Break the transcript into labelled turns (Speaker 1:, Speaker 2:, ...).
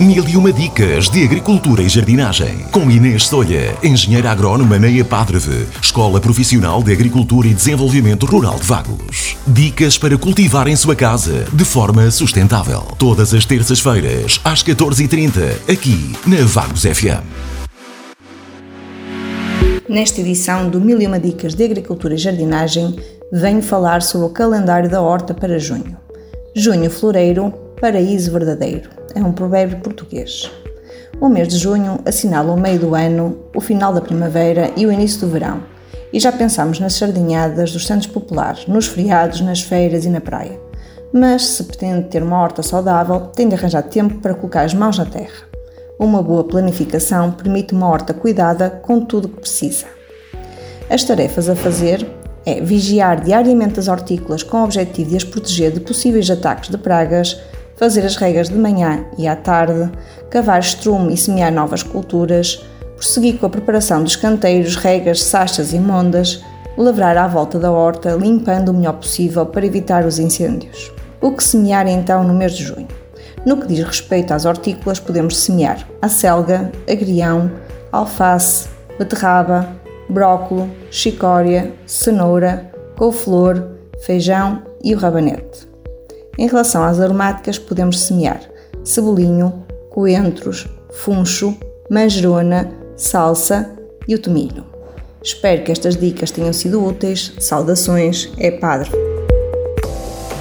Speaker 1: Mil e uma dicas de agricultura e jardinagem. Com Inês Solha, engenheira agrónoma na EPADREVE, Escola Profissional de Agricultura e Desenvolvimento Rural de Vagos. Dicas para cultivar em sua casa de forma sustentável. Todas as terças-feiras, às 14h30, aqui na Vagos FM.
Speaker 2: Nesta edição do Mil e uma Dicas de Agricultura e Jardinagem, venho falar sobre o calendário da horta para junho. Junho floreiro, paraíso verdadeiro é um provérbio português. O mês de junho assinala o meio do ano, o final da primavera e o início do verão. E já pensamos nas sardinhadas dos santos populares, nos feriados, nas feiras e na praia. Mas se pretende ter uma horta saudável, tem de arranjar tempo para colocar as mãos na terra. Uma boa planificação permite uma horta cuidada com tudo o que precisa. As tarefas a fazer é vigiar diariamente as hortícolas com o objetivo de as proteger de possíveis ataques de pragas, fazer as regas de manhã e à tarde, cavar estrume e semear novas culturas, prosseguir com a preparação dos canteiros, regas, sachas e mondas, lavrar à volta da horta, limpando o melhor possível para evitar os incêndios. O que semear então no mês de junho? No que diz respeito às hortícolas, podemos semear a selga, agrião, alface, beterraba, brócolo, chicória, cenoura, couve-flor, feijão e o rabanete. Em relação às aromáticas, podemos semear cebolinho, coentros, funcho, manjerona, salsa e o tomilho. Espero que estas dicas tenham sido úteis. Saudações, é Padre.